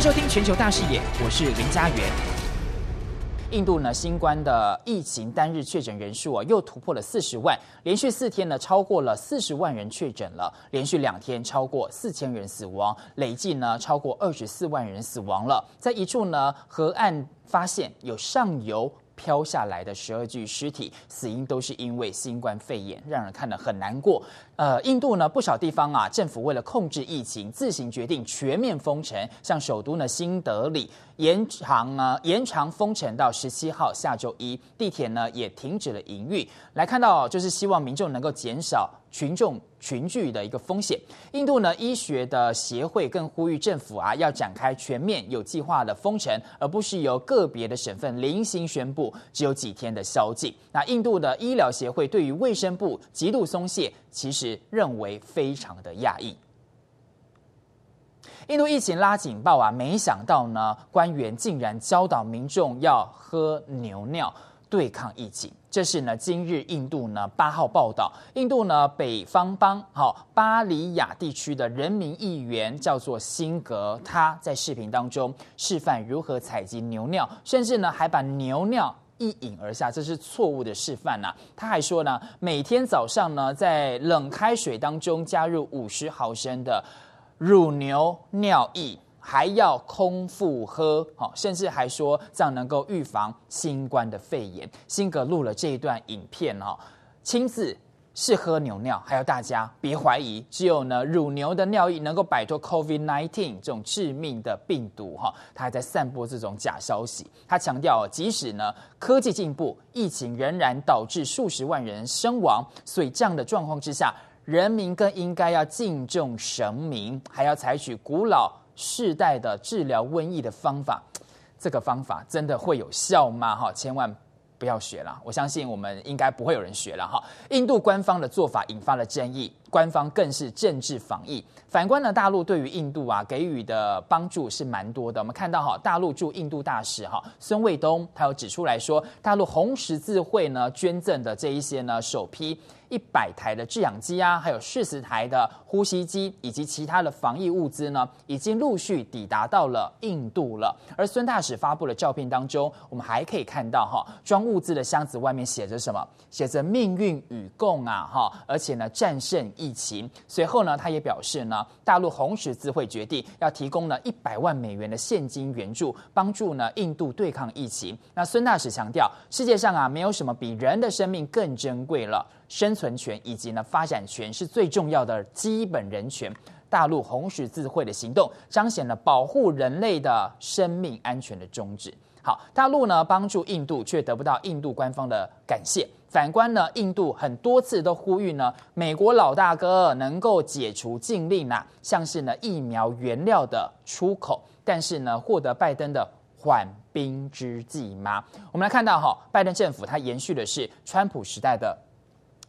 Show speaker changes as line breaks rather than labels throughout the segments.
收听全球大视野，我是林家元。印度呢，新冠的疫情单日确诊人数啊，又突破了四十万，连续四天呢，超过了四十万人确诊了，连续两天超过四千人死亡，累计呢超过二十四万人死亡了。在一处呢河岸发现有上游。飘下来的十二具尸体，死因都是因为新冠肺炎，让人看了很难过。呃，印度呢不少地方啊，政府为了控制疫情，自行决定全面封城，像首都呢新德里延长呢延长封城到十七号下周一，地铁呢也停止了营运。来看到就是希望民众能够减少。群众群聚的一个风险，印度呢医学的协会更呼吁政府啊要展开全面有计划的封城，而不是由个别的省份零星宣布只有几天的宵禁。那印度的医疗协会对于卫生部极度松懈，其实认为非常的讶异。印度疫情拉警报啊，没想到呢官员竟然教导民众要喝牛尿。对抗疫情，这是呢今日印度呢八号报道，印度呢北方邦好巴里亚地区的人民议员叫做辛格，他在视频当中示范如何采集牛尿，甚至呢还把牛尿一饮而下，这是错误的示范呐、他还说呢，每天早上呢在冷开水当中加入五十毫升的乳牛尿液。还要空腹喝，好，甚至还说这样能够预防新冠的肺炎。辛格录了这一段影片，哈，亲自是喝牛尿，还有大家别怀疑，只有呢乳牛的尿液能够摆脱 COVID-19 这种致命的病毒，哈，他还在散播这种假消息。他强调，即使呢科技进步，疫情仍然导致数十万人身亡，所以这样的状况之下，人民更应该要敬重神明，还要采取古老。世代的治疗瘟疫的方法，这个方法真的会有效吗？哈，千万不要学了。我相信我们应该不会有人学了。哈，印度官方的做法引发了争议，官方更是政治防疫。反观呢，大陆对于印度啊给予的帮助是蛮多的。我们看到哈，大陆驻印度大使哈孙卫东，他有指出来说，大陆红十字会呢捐赠的这一些呢首批。一百台的制氧机啊，还有四十台的呼吸机，以及其他的防疫物资呢，已经陆续抵达到了印度了。而孙大使发布的照片当中，我们还可以看到哈，装物资的箱子外面写着什么？写着“命运与共”啊，哈，而且呢，战胜疫情。随后呢，他也表示呢，大陆红十字会决定要提供呢一百万美元的现金援助，帮助呢印度对抗疫情。那孙大使强调，世界上啊，没有什么比人的生命更珍贵了。生存权以及呢发展权是最重要的基本人权。大陆红十字会的行动彰显了保护人类的生命安全的宗旨。好，大陆呢帮助印度却得不到印度官方的感谢。反观呢，印度很多次都呼吁呢美国老大哥能够解除禁令呐，像是呢疫苗原料的出口，但是呢获得拜登的缓兵之计吗？我们来看到哈，拜登政府它延续的是川普时代的。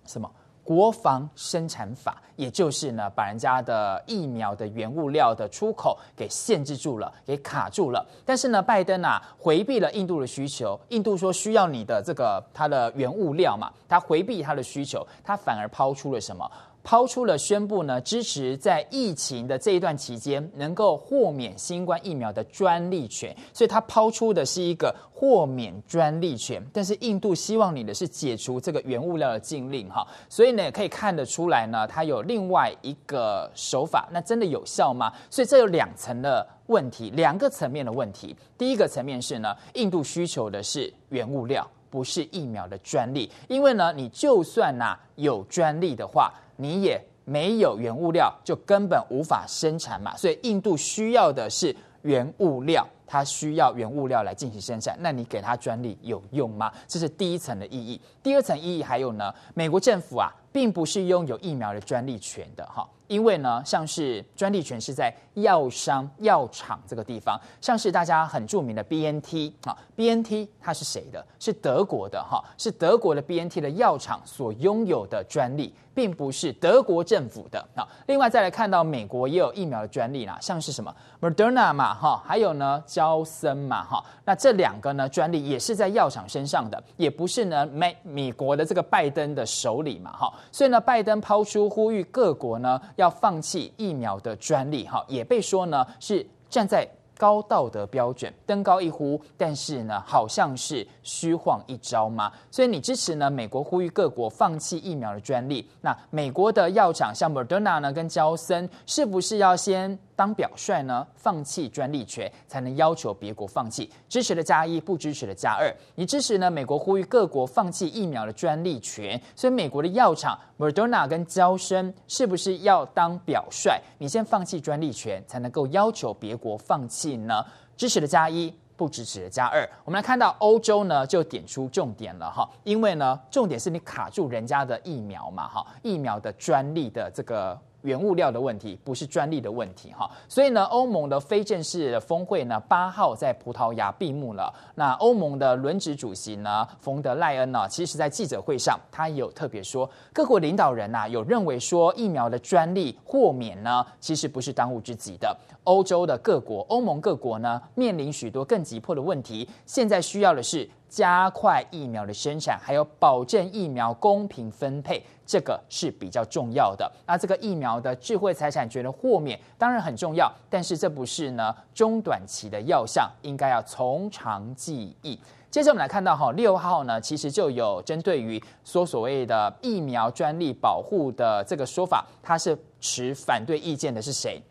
什么国防生产法，也就是呢，把人家的疫苗的原物料的出口给限制住了，给卡住了。但是呢，拜登啊，回避了印度的需求。印度说需要你的这个它的原物料嘛，他回避他的需求，他反而抛出了什么？抛出了宣布呢，支持在疫情的这一段期间能够豁免新冠疫苗的专利权，所以他抛出的是一个豁免专利权。但是印度希望你的是解除这个原物料的禁令哈，所以呢可以看得出来呢，它有另外一个手法，那真的有效吗？所以这有两层的问题，两个层面的问题。第一个层面是呢，印度需求的是原物料，不是疫苗的专利，因为呢，你就算呐有专利的话。你也没有原物料，就根本无法生产嘛。所以印度需要的是原物料，它需要原物料来进行生产。那你给它专利有用吗？这是第一层的意义。第二层意义还有呢，美国政府啊，并不是拥有疫苗的专利权的哈。因为呢，像是专利权是在药商、药厂这个地方，像是大家很著名的 BNT 啊，BNT 它是谁的？是德国的哈，是德国的 BNT 的药厂所拥有的专利，并不是德国政府的啊。另外再来看到美国也有疫苗的专利啦，像是什么 Moderna 嘛哈，还有呢娇生嘛哈，那这两个呢专利也是在药厂身上的，也不是呢美美国的这个拜登的手里嘛哈，所以呢拜登抛出呼吁各国呢。要放弃疫苗的专利，哈，也被说呢是站在高道德标准，登高一呼，但是呢，好像是虚晃一招嘛？所以你支持呢？美国呼吁各国放弃疫苗的专利，那美国的药厂像 Moderna 呢，跟娇生，是不是要先当表率呢？放弃专利权，才能要求别国放弃？支持的加一，不支持的加二。你支持呢？美国呼吁各国放弃疫苗的专利权，所以美国的药厂 Moderna 跟娇生，是不是要当表率？你先放弃专利权，才能够要求别国放弃呢？支持的加一。不支持的加二，我们来看到欧洲呢，就点出重点了哈，因为呢，重点是你卡住人家的疫苗嘛哈，疫苗的专利的这个。原物料的问题不是专利的问题哈，所以呢，欧盟的非正式的峰会呢，八号在葡萄牙闭幕了。那欧盟的轮值主席呢，冯德莱恩呢，其实在记者会上，他有特别说，各国领导人呐、啊，有认为说疫苗的专利豁免呢，其实不是当务之急的。欧洲的各国，欧盟各国呢，面临许多更急迫的问题，现在需要的是。加快疫苗的生产，还有保证疫苗公平分配，这个是比较重要的。那这个疫苗的智慧财产权的豁免当然很重要，但是这不是呢中短期的要项，应该要从长计议。接着我们来看到哈，六号呢，其实就有针对于说所谓的疫苗专利保护的这个说法，它是持反对意见的是谁？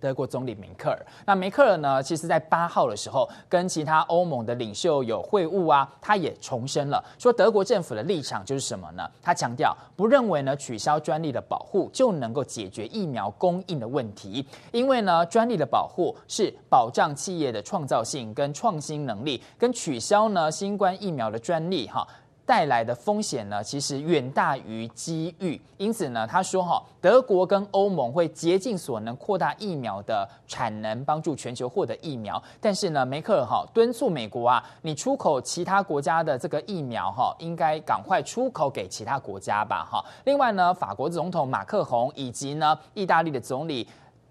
德国总理梅克尔，那梅克尔呢？其实，在八号的时候，跟其他欧盟的领袖有会晤啊，他也重申了说，德国政府的立场就是什么呢？他强调不认为呢，取消专利的保护就能够解决疫苗供应的问题，因为呢，专利的保护是保障企业的创造性跟创新能力，跟取消呢新冠疫苗的专利哈。带来的风险呢，其实远大于机遇。因此呢，他说哈，德国跟欧盟会竭尽所能扩大疫苗的产能，帮助全球获得疫苗。但是呢，梅克尔哈敦促美国啊，你出口其他国家的这个疫苗哈，应该赶快出口给其他国家吧哈。另外呢，法国总统马克宏以及呢，意大利的总理。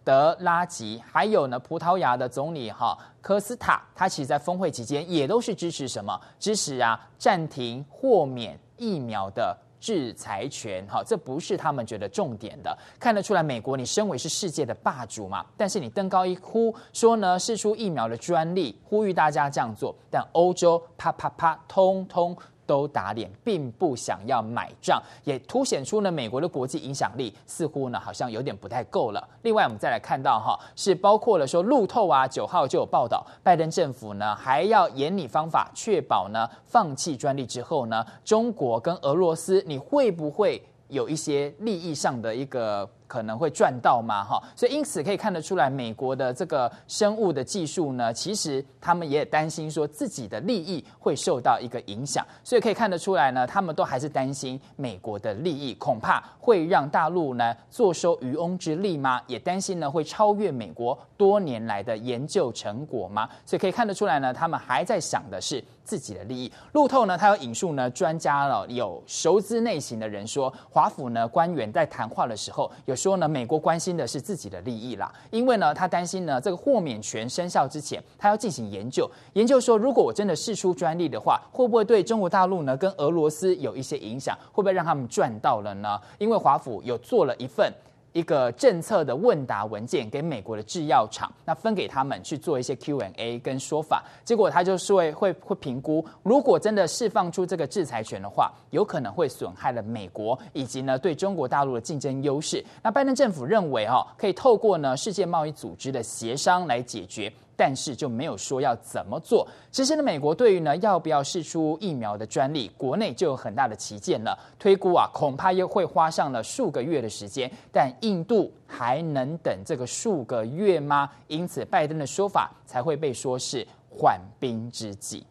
德拉吉，还有呢，葡萄牙的总理哈科斯塔，他其实在峰会期间也都是支持什么？支持啊，暂停豁免疫苗的制裁权。哈，这不是他们觉得重点的。看得出来，美国你身为是世界的霸主嘛，但是你登高一呼说呢，释出疫苗的专利，呼吁大家这样做，但欧洲啪啪啪，通通。都打脸，并不想要买账，也凸显出呢美国的国际影响力似乎呢好像有点不太够了。另外，我们再来看到哈，是包括了说路透啊，九号就有报道，拜登政府呢还要研拟方法，确保呢放弃专利之后呢，中国跟俄罗斯你会不会有一些利益上的一个？可能会赚到吗？哈，所以因此可以看得出来，美国的这个生物的技术呢，其实他们也担心说自己的利益会受到一个影响，所以可以看得出来呢，他们都还是担心美国的利益恐怕会让大陆呢坐收渔翁之利吗？也担心呢会超越美国多年来的研究成果吗？所以可以看得出来呢，他们还在想的是自己的利益。路透呢，他有引述呢专家了，有熟知内情的人说，华府呢官员在谈话的时候有。说呢，美国关心的是自己的利益啦，因为呢，他担心呢，这个豁免权生效之前，他要进行研究，研究说，如果我真的释出专利的话，会不会对中国大陆呢跟俄罗斯有一些影响？会不会让他们赚到了呢？因为华府有做了一份。一个政策的问答文件给美国的制药厂，那分给他们去做一些 Q&A 跟说法，结果他就是会会会评估，如果真的释放出这个制裁权的话，有可能会损害了美国以及呢对中国大陆的竞争优势。那拜登政府认为哦，可以透过呢世界贸易组织的协商来解决。但是就没有说要怎么做。其实呢，美国对于呢要不要释出疫苗的专利，国内就有很大的旗舰了。推估啊，恐怕又会花上了数个月的时间。但印度还能等这个数个月吗？因此，拜登的说法才会被说是缓兵之计。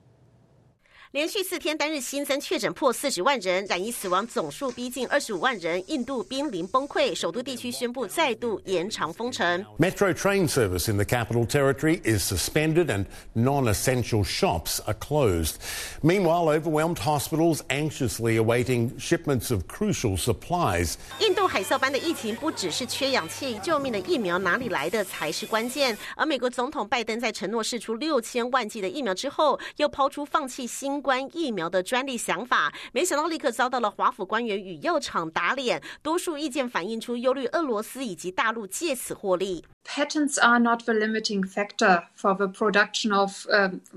连续四天单日新增确诊破四十万人，染疫死亡总数逼近二十五万人，印度濒临崩溃，首都地区宣布再度延长封城。
Metro train service in the capital territory is suspended and non-essential shops are closed. Meanwhile, overwhelmed hospitals anxiously awaiting shipments of crucial supplies.
印度海啸般的疫情不只是缺氧气，救命的疫苗哪里来的才是关键。而美国总统拜登在承诺释出六千万剂的疫苗之后，又抛出放弃新关疫苗的专利想法，没想到立刻遭到了华府官员与药厂打脸。多数意见反映出忧虑，俄罗斯以及大陆借此获利。
Patents are not the limiting factor for the production of,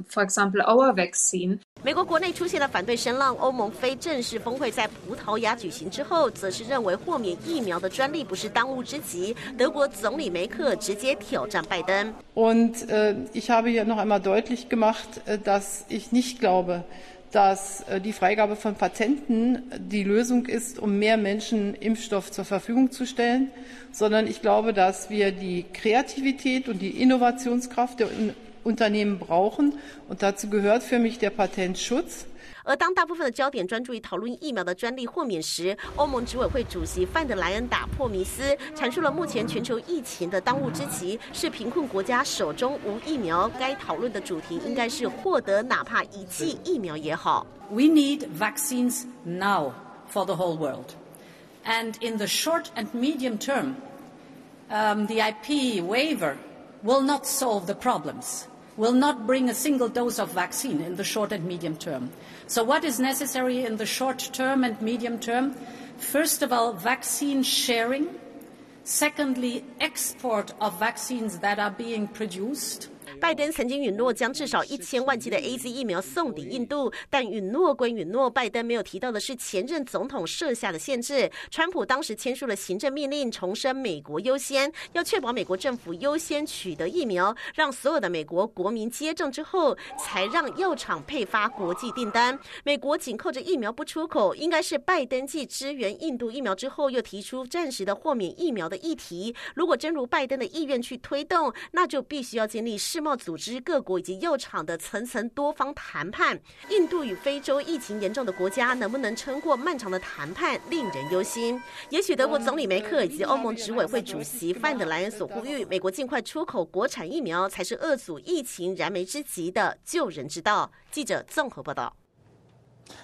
for example, our vaccine.
美国国内出现了反对声浪，欧盟非正式峰会在葡萄牙举行之后，则是认为豁免疫苗的专利不是当务之急。德国总理梅克直接挑战拜登。
Und ich habe hier noch einmal deutlich gemacht, dass ich nicht glaube, dass die Freigabe von Patenten die Lösung ist, um mehr Menschen Impfstoff zur Verfügung zu stellen, sondern ich glaube, dass wir die Kreativität und die Innovationskraft der Unternehmen brauchen. Und dazu gehört für mich der Patentschutz.
而当大部分的焦点专注于讨论疫苗的专利豁免时，欧盟执委会主席范德莱恩打破迷思，阐述了目前全球疫情的当务之急是贫困国家手中无疫苗。该讨论的主题应该是获得哪怕一剂疫苗也好。
We need vaccines now for the whole world, and in the short and medium term, um, the IP waiver will not solve the problems. Will not bring a single dose of vaccine in the short and medium term. So what is necessary in the short term and medium term? First of all, vaccine sharing. Secondly, export of vaccines that are being produced.
拜登曾经允诺将至少一千万剂的 AZ 疫苗送抵印度，但允诺归允诺，拜登没有提到的是前任总统设下的限制。川普当时签署了行政命令，重申美国优先，要确保美国政府优先取得疫苗，让所有的美国国民接种之后，才让药厂配发国际订单。美国紧扣着疫苗不出口，应该是拜登继支援印度疫苗之后，又提出暂时的豁免疫苗的议题。如果真如拜登的意愿去推动，那就必须要经历世贸。组织各国以及药厂的层层多方谈判，印度与非洲疫情严重的国家能不能撑过漫长的谈判，令人忧心。也许德国总理梅克以及欧盟执委会主席范德莱恩所呼吁，美国尽快出口国产疫苗，才是遏阻疫情燃眉之急的救人之道。记者综合报道。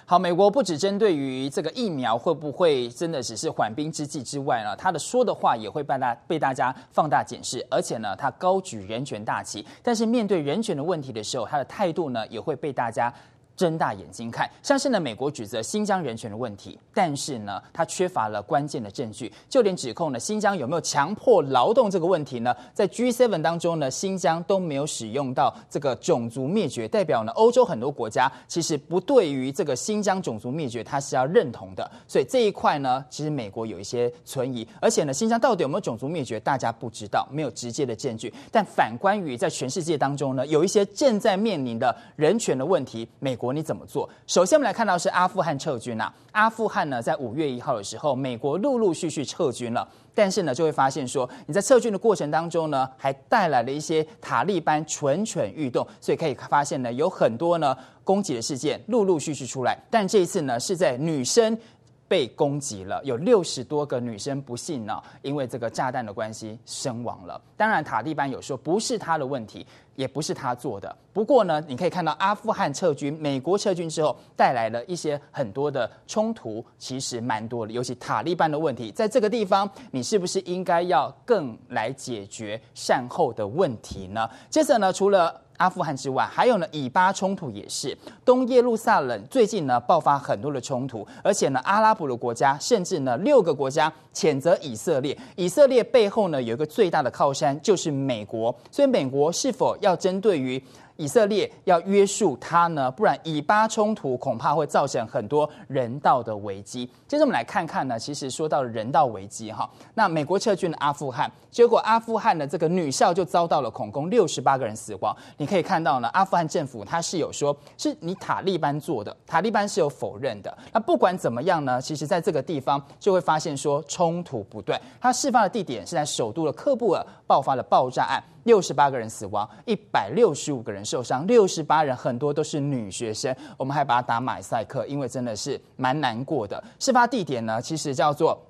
好，美国不只针对于这个疫苗会不会真的只是缓兵之计之外呢，他的说的话也会被大被大家放大检视，而且呢，他高举人权大旗，但是面对人权的问题的时候，他的态度呢也会被大家。睁大眼睛看，像是呢，美国指责新疆人权的问题，但是呢，他缺乏了关键的证据，就连指控呢，新疆有没有强迫劳动这个问题呢，在 G7 当中呢，新疆都没有使用到这个种族灭绝，代表呢，欧洲很多国家其实不对于这个新疆种族灭绝，它是要认同的，所以这一块呢，其实美国有一些存疑，而且呢，新疆到底有没有种族灭绝，大家不知道，没有直接的证据，但反观于在全世界当中呢，有一些正在面临的人权的问题，美国。你怎么做？首先，我们来看到是阿富汗撤军啊。阿富汗呢，在五月一号的时候，美国陆陆续续撤军了。但是呢，就会发现说，你在撤军的过程当中呢，还带来了一些塔利班蠢蠢欲动。所以可以发现呢，有很多呢攻击的事件陆陆续续出来。但这一次呢，是在女生被攻击了，有六十多个女生不幸呢，因为这个炸弹的关系身亡了。当然，塔利班有说不是他的问题。也不是他做的。不过呢，你可以看到阿富汗撤军，美国撤军之后带来了一些很多的冲突，其实蛮多的。尤其塔利班的问题，在这个地方，你是不是应该要更来解决善后的问题呢？接着呢，除了阿富汗之外，还有呢，以巴冲突也是。东耶路撒冷最近呢爆发很多的冲突，而且呢，阿拉伯的国家甚至呢六个国家谴责以色列。以色列背后呢有一个最大的靠山就是美国，所以美国是否要要针对于以色列要约束他呢？不然以巴冲突恐怕会造成很多人道的危机。接着我们来看看呢，其实说到人道危机哈，那美国撤军了阿富汗，结果阿富汗的这个女校就遭到了恐攻，六十八个人死亡。你可以看到呢，阿富汗政府他是有说是你塔利班做的，塔利班是有否认的。那不管怎么样呢，其实在这个地方就会发现说冲突不断。他事发的地点是在首都的喀布尔爆发了爆炸案。六十八个人死亡，一百六十五个人受伤，六十八人很多都是女学生，我们还把它打马赛克，因为真的是蛮难过的。事发地点呢，其实叫做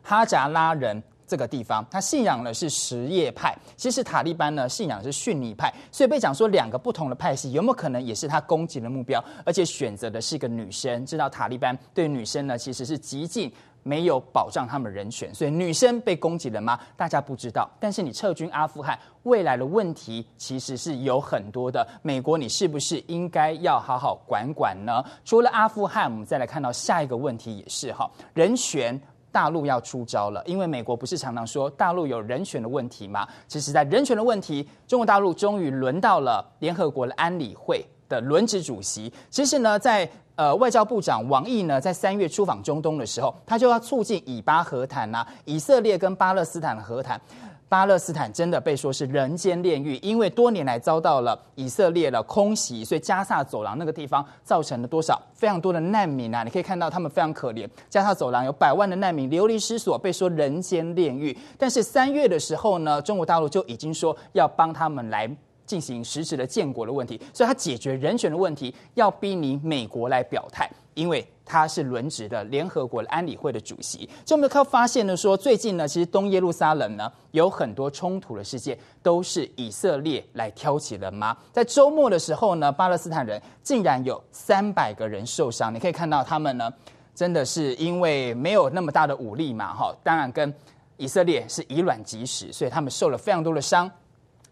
哈扎拉人这个地方，他信仰的是什叶派，其实塔利班呢信仰的是逊尼派，所以被讲说两个不同的派系，有没有可能也是他攻击的目标？而且选择的是一个女生，知道塔利班对女生呢其实是极尽。没有保障他们人权，所以女生被攻击了吗？大家不知道。但是你撤军阿富汗，未来的问题其实是有很多的。美国，你是不是应该要好好管管呢？除了阿富汗，我们再来看到下一个问题，也是哈人权。大陆要出招了，因为美国不是常常说大陆有人权的问题吗？其实，在人权的问题，中国大陆终于轮到了联合国的安理会的轮值主席。其实呢，在呃外交部长王毅呢，在三月出访中东的时候，他就要促进以巴和谈呐、以色列跟巴勒斯坦的和谈。巴勒斯坦真的被说是人间炼狱，因为多年来遭到了以色列的空袭，所以加萨走廊那个地方造成了多少非常多的难民啊！你可以看到他们非常可怜，加萨走廊有百万的难民流离失所，被说人间炼狱。但是三月的时候呢，中国大陆就已经说要帮他们来进行实质的建国的问题，所以他解决人权的问题要逼你美国来表态，因为。他是轮值的联合国的安理会的主席，就我们可以发现呢，说最近呢，其实东耶路撒冷呢有很多冲突的事件，都是以色列来挑起的吗？在周末的时候呢，巴勒斯坦人竟然有三百个人受伤，你可以看到他们呢，真的是因为没有那么大的武力嘛，哈，当然跟以色列是以卵击石，所以他们受了非常多的伤。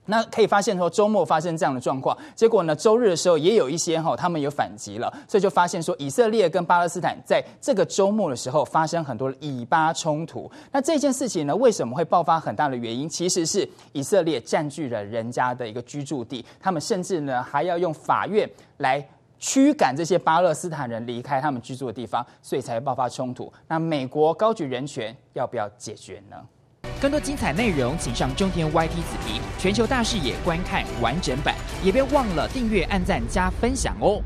那可以发现说，周末发生这样的状况，结果呢，周日的时候也有一些哈，他们有反击了，所以就发现说，以色列跟巴勒斯坦在这个周末的时候发生很多以巴冲突。那这件事情呢，为什么会爆发很大的原因，其实是以色列占据了人家的一个居住地，他们甚至呢还要用法院来驱赶这些巴勒斯坦人离开他们居住的地方，所以才会爆发冲突。那美国高举人权，要不要解决呢？
更多精彩内容，请上中天 YT 子皮全球大视野观看完整版，也别忘了订阅、按赞、加分享哦。